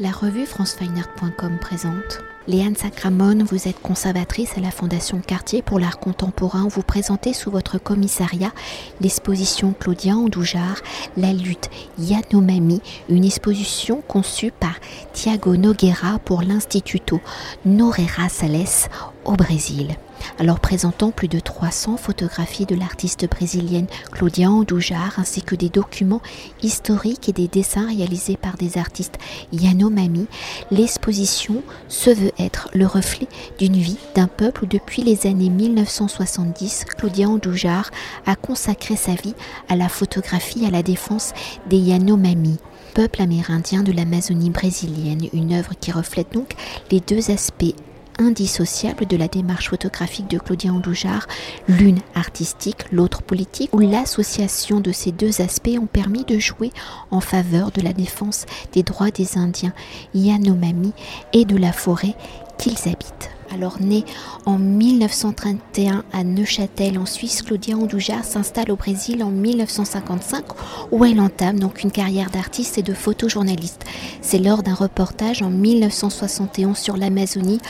La revue francefineart.com présente. Léane Sacramone, vous êtes conservatrice à la Fondation Cartier pour l'art contemporain. Vous présentez sous votre commissariat l'exposition Claudia Andoujar, La lutte Yanomami, une exposition conçue par Tiago Nogueira pour l'Instituto Noreira Sales au Brésil. Alors présentant plus de 300 photographies de l'artiste brésilienne Claudia Andujar ainsi que des documents historiques et des dessins réalisés par des artistes Yanomami, l'exposition se veut être le reflet d'une vie d'un peuple où depuis les années 1970, Claudia Andujar a consacré sa vie à la photographie à la défense des Yanomami peuple amérindien de l'Amazonie brésilienne, une œuvre qui reflète donc les deux aspects indissociable de la démarche photographique de Claudia Andoujar, l'une artistique, l'autre politique, où l'association de ces deux aspects ont permis de jouer en faveur de la défense des droits des Indiens Yanomami et de la forêt qu'ils habitent. Alors née en 1931 à Neuchâtel en Suisse, Claudia Andoujar s'installe au Brésil en 1955 où elle entame donc une carrière d'artiste et de photojournaliste. C'est lors d'un reportage en 1971 sur l'Amazonie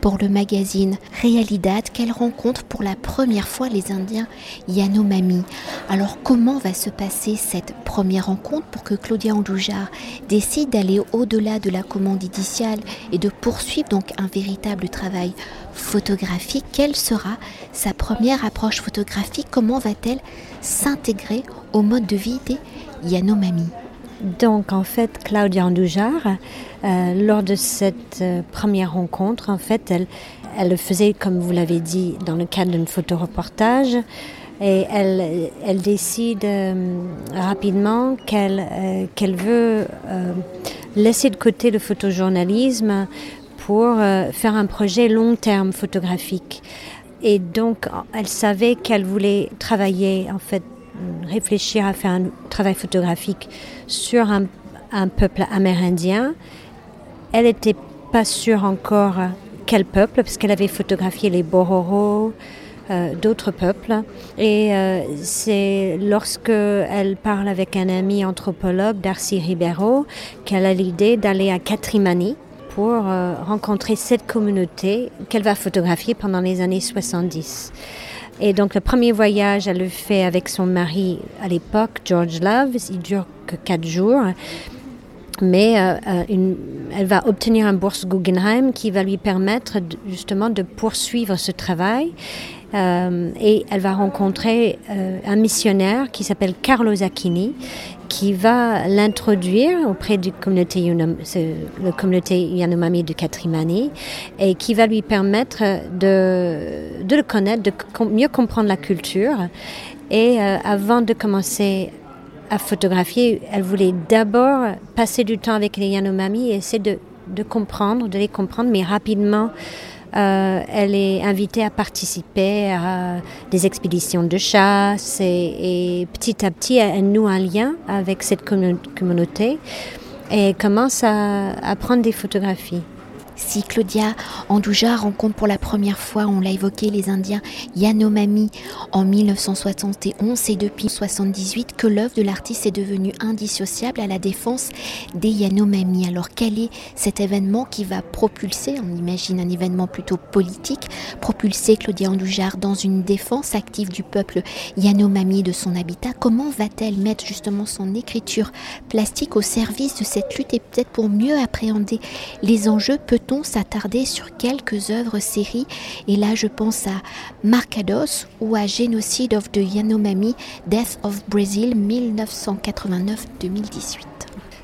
pour le magazine Realidad qu'elle rencontre pour la première fois les Indiens Yanomami. Alors comment va se passer cette première rencontre pour que Claudia Andoujar décide d'aller au-delà de la commande initiale et de poursuivre donc un véritable travail photographique, quelle sera sa première approche photographique? Comment va-t-elle s'intégrer au mode de vie des Yanomami? Donc en fait, Claudia Andoujar, euh, lors de cette euh, première rencontre, en fait, elle, elle le faisait, comme vous l'avez dit, dans le cadre d'un photoreportage. Et elle, elle décide euh, rapidement qu'elle qu'elle veut laisser de côté le photojournalisme pour euh, faire un projet long terme photographique. Et donc, elle savait qu'elle voulait travailler, en fait, réfléchir à faire un travail photographique sur un, peuple amérindien. Elle n'était pas sûre encore quel peuple, parce qu'elle avait photographié les Bororo, euh, d'autres peuples. Et euh, c'est lorsque elle parle avec un ami anthropologue, Darcy Ribeiro, qu'elle a l'idée d'aller à Catrimani, pour euh, rencontrer cette communauté qu'elle va photographier pendant les années 70. Et donc le premier voyage, elle le fait avec son mari à l'époque, George Love. Il dure que quatre jours. Mais euh, euh, elle va obtenir un bourse Guggenheim qui va lui permettre justement de poursuivre ce travail. Et elle va rencontrer un missionnaire qui s'appelle Carlo Zacchini qui va l'introduire auprès du communauté, la communauté Yanomami de Katrimani et qui va lui permettre de, de le connaître, de mieux comprendre la culture. Et euh, avant de commencer à photographier, elle voulait d'abord passer du temps avec les Yanomami et essayer de, de comprendre, de les comprendre, mais rapidement euh, elle est invitée à participer à des expéditions de chasse et, petit à petit, elle noue un lien avec cette communauté et commence à prendre des photographies. Si Claudia Andouja rencontre pour la première fois, on l'a évoqué, les Indiens Yanomami en 1971, c'est depuis 1978 que l'œuvre de l'artiste est devenue indissociable à la défense des Yanomami. Alors quel est cet événement qui va propulser, on imagine un événement plutôt politique, propulser Claudia Andoujar dans une défense active du peuple Yanomami de son habitat? Comment va-t-elle mettre justement son écriture plastique au service de cette lutte et peut-être pour mieux appréhender les enjeux? S'attarder sur quelques œuvres séries? Et là, je pense à Marcados ou à Genocide of the Yanomami, Death of Brazil 1989-2018.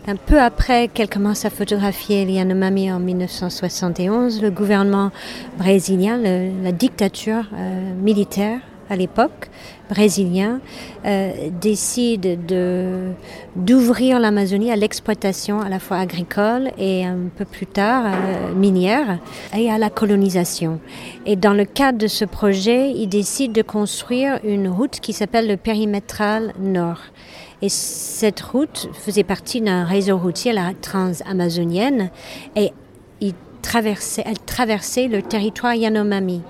Un peu après qu'elle commence à photographier Yanomami en 1971, le gouvernement brésilien, la dictature euh, militaire à l'époque, brésilien, euh, décide de, d'ouvrir l'Amazonie à l'exploitation à la fois agricole et un peu plus tard euh, minière et à la colonisation. Et dans le cadre de ce projet, il décide de construire une route qui s'appelle le périmétral nord. Et cette route faisait partie d'un réseau routier, la transamazonienne, et il traversait, elle traversait le territoire Yanomami.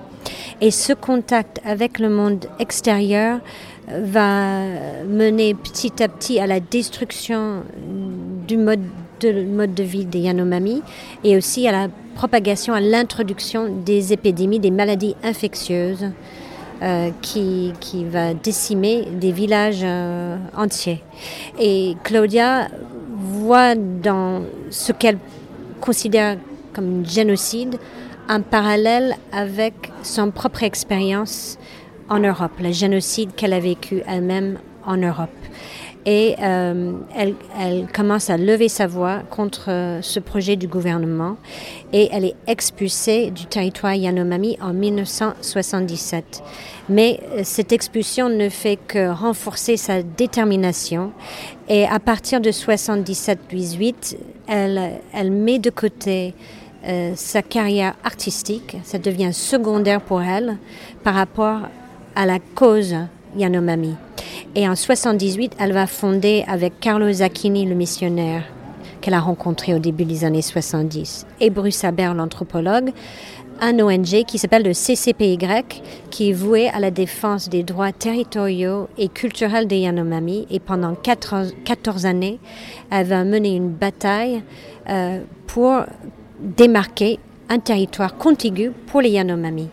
Et ce contact avec le monde extérieur va mener petit à petit à la destruction du mode de vie des Yanomami et aussi à la propagation, à l'introduction des épidémies, des maladies infectieuses euh, qui, qui, va décimer des villages euh, entiers. Et Claudia voit dans ce qu'elle considère comme un génocide un parallèle avec son propre expérience en Europe, le génocide qu'elle a vécu elle-même en Europe. Et euh, elle, elle, commence à lever sa voix contre euh, ce projet du gouvernement et elle est expulsée du territoire Yanomami en 1977. Mais euh, cette expulsion ne fait que renforcer sa détermination et à partir de 77-18, elle, elle met de côté euh, sa carrière artistique, ça devient secondaire pour elle par rapport à la cause Yanomami. Et en 78, elle va fonder avec Carlo Zacchini, le missionnaire qu'elle a rencontré au début des années 70, et Bruce Aber, l'anthropologue, un ONG qui s'appelle le CCPY, qui est voué à la défense des droits territoriaux et culturels des Yanomami. Et pendant 14, 14 années, elle va mener une bataille euh, pour démarquer un territoire contigu pour les Yanomami.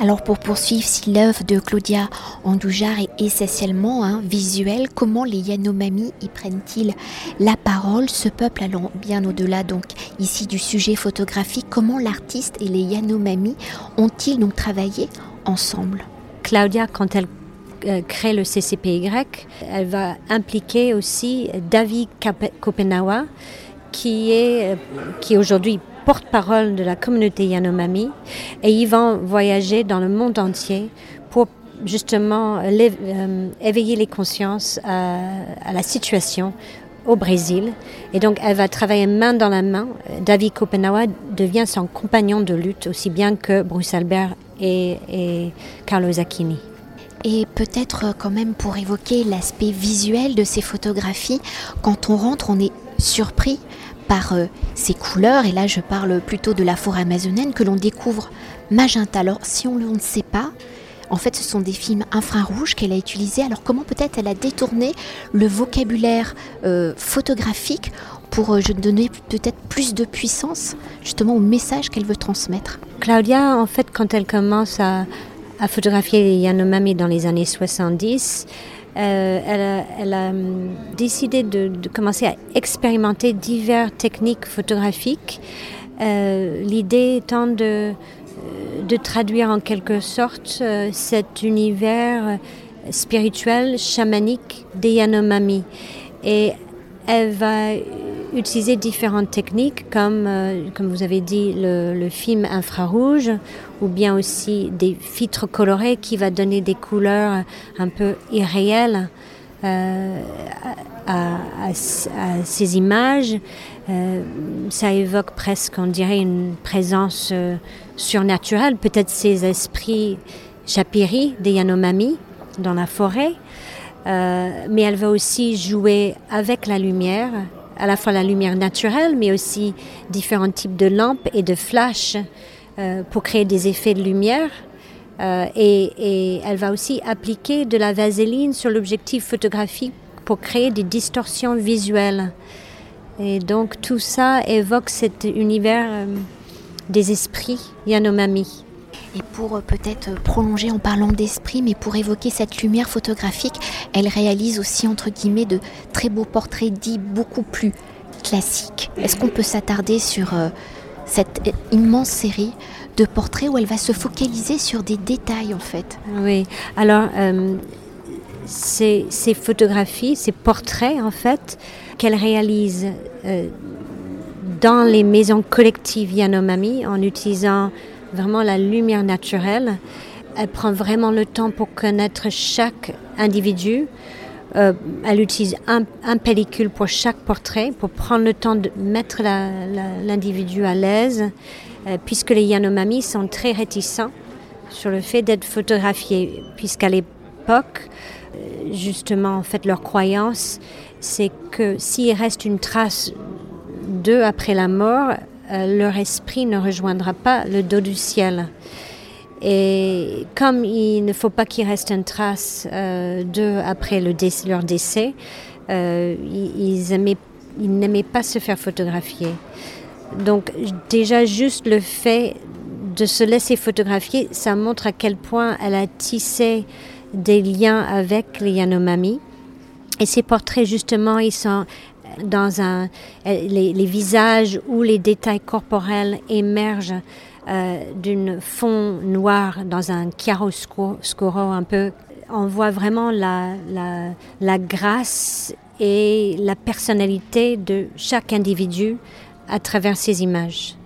Alors pour poursuivre, si l'œuvre de Claudia Andoujar est essentiellement hein, visuelle, comment les Yanomami y prennent-ils la parole Ce peuple allant bien au-delà donc ici du sujet photographique, comment l'artiste et les Yanomami ont-ils donc travaillé ensemble? Claudia, quand elle euh, crée le CCPY, elle va impliquer aussi David Kopenawa, qui est, euh, qui aujourd'hui porte-parole de la communauté Yanomami et ils vont voyager dans le monde entier pour justement euh, éveiller les consciences à, à, la situation au Brésil. Et donc elle va travailler main dans la main. David Kopenawa devient son compagnon de lutte aussi bien que Bruce Albert et, et Carlo. Et peut-être quand même pour évoquer l'aspect visuel de ces photographies, quand on rentre, on est surpris par euh, ces couleurs, et là je parle plutôt de la forêt amazonienne, que l'on découvre magenta. Alors si on ne sait pas, en fait ce sont des films infrarouges qu'elle a utilisés, alors comment peut-être elle a détourné le vocabulaire euh, photographique pour euh, donner peut-être plus de puissance justement au message qu'elle veut transmettre? Claudia, en fait, quand elle commence à, à photographier les Yanomami dans les années 70, euh, elle, a, hum, décidé de, commencer à expérimenter diverses techniques photographiques. Euh, L'idée étant de, euh, de, traduire en quelque sorte cet univers spirituel, chamanique des Yanomami. Et elle va utiliser différentes techniques comme, euh, comme vous avez dit, le, film infrarouge ou bien aussi des filtres colorés qui va donner des couleurs un peu irréelles euh, à, ces images. Euh, ça évoque presque, on dirait, une présence surnaturelle, peut-être ces esprits chapiri des Yanomami dans la forêt. Mais elle va aussi jouer avec la lumière, à la fois la lumière naturelle, mais aussi différents types de lampes et de flashs euh, pour créer des effets de lumière. Euh, et, elle va aussi appliquer de la vaseline sur l'objectif photographique pour créer des distorsions visuelles. Et donc tout ça évoque cet univers euh, des esprits Yanomami. Et pour peut-être prolonger en parlant d'esprit, mais pour évoquer cette lumière photographique, elle réalise aussi entre guillemets de très beaux portraits dits beaucoup plus classiques. Est-ce qu'on peut s'attarder sur euh, cette immense série de portraits où elle va se focaliser sur des détails en fait? Oui, alors euh, ces, photographies, ces portraits en fait, qu'elle réalise euh, dans les maisons collectives Yanomami en utilisant vraiment la lumière naturelle. Elle prend vraiment le temps pour connaître chaque individu. Euh, elle utilise un, pellicule pour chaque portrait, pour prendre le temps de mettre l'individu à l'aise, euh, puisque les Yanomami sont très réticents sur le fait d'être photographiés, puisqu'à l'époque, euh, justement, en fait, leur croyance, c'est que s'il reste une trace d'eux après la mort, leur esprit ne rejoindra pas le dos du ciel. Et comme il ne faut pas qu'il reste une trace euh, d'eux après leur décès, euh, ils aimaient il n'aimait pas se faire photographier. Donc déjà juste le fait de se laisser photographier, ça montre à quel point elle a tissé des liens avec les Yanomami. Et ces portraits, justement, ils sont dans un, les, visages où les détails corporels émergent euh, d'une fond noir dans un chiaroscuro un peu. On voit vraiment la, la, la grâce et la personnalité de chaque individu à travers ces images.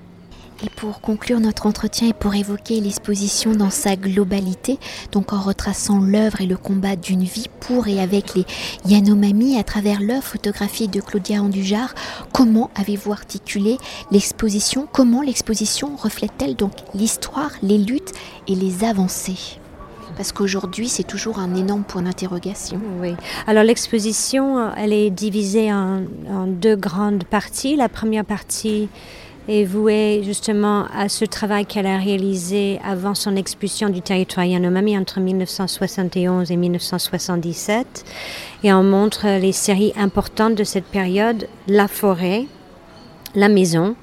Et pour conclure notre entretien et pour évoquer l'exposition dans sa globalité, donc en retraçant l'œuvre et le combat d'une vie pour et avec les Yanomami à travers l'œuvre photographique de Claudia Andujar, comment avez-vous articulé l'exposition? Comment l'exposition reflète-t-elle donc l'histoire, les luttes et les avancées? Parce qu'aujourd'hui, c'est toujours un énorme point d'interrogation. Oui. Alors l'exposition, elle est divisée en, deux grandes parties. La première partie est vouée justement à ce travail qu'elle a réalisé avant son expulsion du territoire Yanomami entre 1971 et 1977. Et on montre les séries importantes de cette période, la forêt, la maison,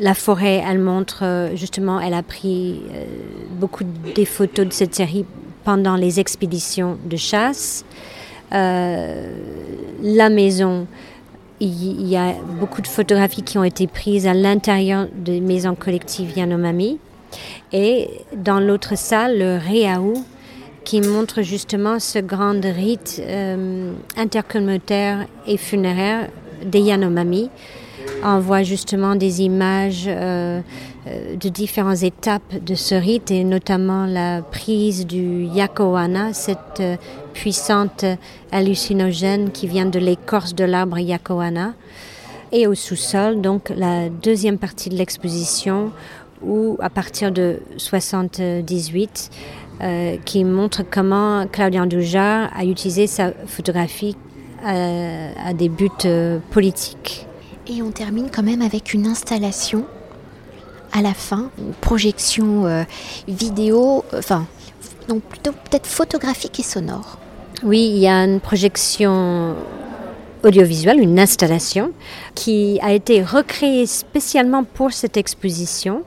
la forêt, elle montre euh, justement, elle a pris euh, beaucoup des photos de cette série pendant les expéditions de chasse. Euh, la maison, il y a beaucoup de photographies qui ont été prises à l'intérieur des maisons collectives Yanomami. Et dans l'autre salle, le Reaou, qui montre justement ce grand rite intercommunautaire et funéraire des Yanomami on voit justement des images euh, euh, de différentes étapes de ce rite et notamment la prise du yakoana, cette euh, puissante hallucinogène qui vient de l'écorce de l'arbre yakoana. Et au sous-sol, donc la deuxième partie de l'exposition où à partir de 78, qui montre comment Claudia Andoujar a utilisé sa photographie à des buts politiques. Et on termine quand même avec une installation à la fin, une projection euh, vidéo, euh, enfin, donc plutôt peut-être photographique et sonore. Oui, il y a une projection audiovisuelle, une installation qui a été recréée spécialement pour cette exposition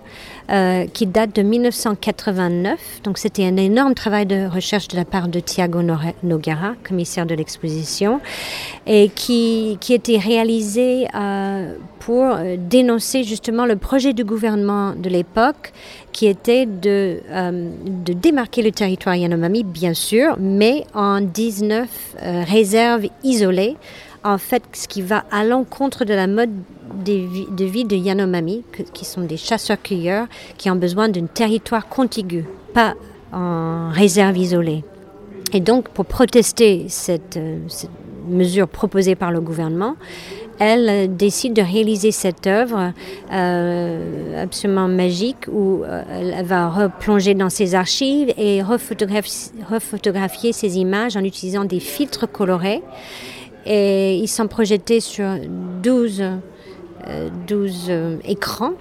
euh, qui date de 1989. Donc c'était un énorme travail de recherche de la part de Thiago Nogara, commissaire de l'exposition, et qui, qui était réalisé euh, pour euh, dénoncer justement le projet du gouvernement de l'époque qui était de, de démarquer le territoire Yanomami, bien sûr, mais en 19 réserves isolées en fait ce qui va à l'encontre de la mode de vie de Yanomami, qui sont des chasseurs-cueilleurs, qui ont besoin d'un territoire contigu, pas en réserve isolée. Et donc, pour protester cette, euh, mesure proposée par le gouvernement, elle décide de réaliser cette œuvre euh, absolument magique où euh, elle va replonger dans ses archives et refotographier, ces images en utilisant des filtres colorés. Et ils sont projetés sur 12 12 euh, écrans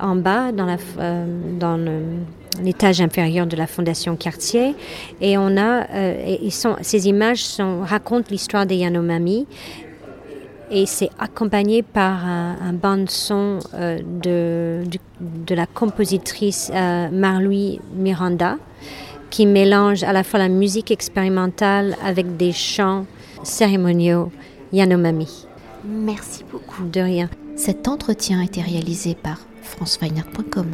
en bas dans, euh, l'étage inférieur de la Fondation Cartier. Et on a, euh, ces images racontent l'histoire des Yanomami. Et c'est accompagné par un, un bande-son de, de, la compositrice Marlouis Miranda, qui mélange à la fois la musique expérimentale avec des chants cérémoniaux Yanomami. Merci beaucoup. De rien. Cet entretien a été réalisé par franceweiner.com.